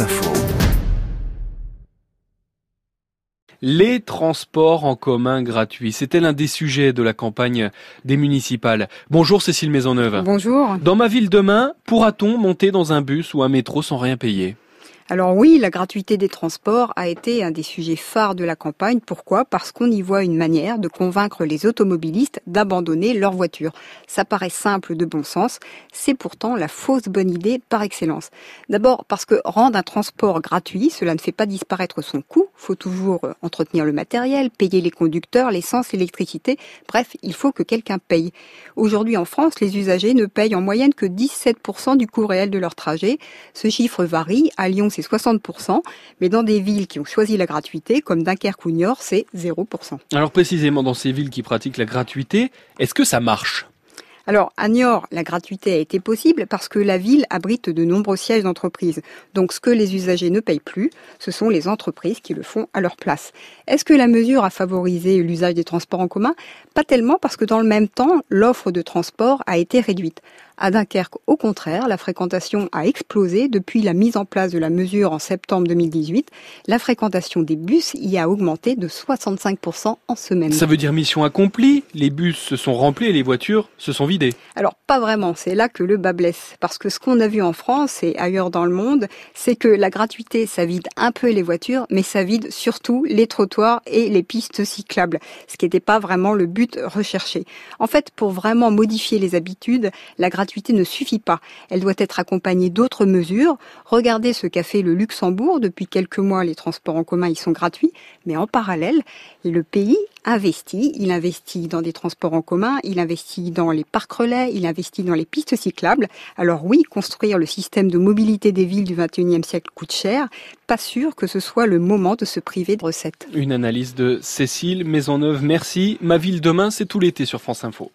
Info. Les transports en commun gratuits, c'était l'un des sujets de la campagne des municipales. Bonjour Cécile Maisonneuve. Bonjour. Dans ma ville demain, pourra-t-on monter dans un bus ou un métro sans rien payer? Alors oui, la gratuité des transports a été un des sujets phares de la campagne. Pourquoi? Parce qu'on y voit une manière de convaincre les automobilistes d'abandonner leur voiture. Ça paraît simple de bon sens, c'est pourtant la fausse bonne idée par excellence. D'abord parce que rendre un transport gratuit, cela ne fait pas disparaître son coût. Faut toujours euh, entretenir le matériel, payer les conducteurs, l'essence, l'électricité. Bref, il faut que quelqu'un paye. Aujourd'hui en France, les usagers ne payent en moyenne que 17% du coût réel de leur trajet. Ce chiffre varie. À Lyon, c'est 60%, mais dans des villes qui ont choisi la gratuité, comme Dunkerque ou Niort, c'est 0%. Alors précisément dans ces villes qui pratiquent la gratuité, est-ce que ça marche? Alors, à Niort, la gratuité a été possible parce que la ville abrite de nombreux sièges d'entreprises. Donc, ce que les usagers ne payent plus, ce sont les entreprises qui le font à leur place. Est-ce que la mesure a favorisé l'usage des transports en commun? Pas tellement parce que dans le même temps, l'offre de transport a été réduite. À Dunkerque, au contraire, la fréquentation a explosé depuis la mise en place de la mesure en septembre 2018. La fréquentation des bus y a augmenté de 65% en semaine. Ça veut dire mission accomplie Les bus se sont remplis et les voitures se sont vidées Alors, pas vraiment. C'est là que le bas blesse. Parce que ce qu'on a vu en France et ailleurs dans le monde, c'est que la gratuité, ça vide un peu les voitures, mais ça vide surtout les trottoirs et les pistes cyclables. Ce qui n'était pas vraiment le but recherché. En fait, pour vraiment modifier les habitudes, la gratuité gratuité ne suffit pas. Elle doit être accompagnée d'autres mesures. Regardez ce qu'a fait le Luxembourg. Depuis quelques mois, les transports en commun y sont gratuits. Mais en parallèle, le pays investit. Il investit dans des transports en commun, il investit dans les parcs relais, il investit dans les pistes cyclables. Alors oui, construire le système de mobilité des villes du 21e siècle coûte cher. Pas sûr que ce soit le moment de se priver de recettes. Une analyse de Cécile Maisonneuve. Merci. Ma ville demain, c'est tout l'été sur France Info.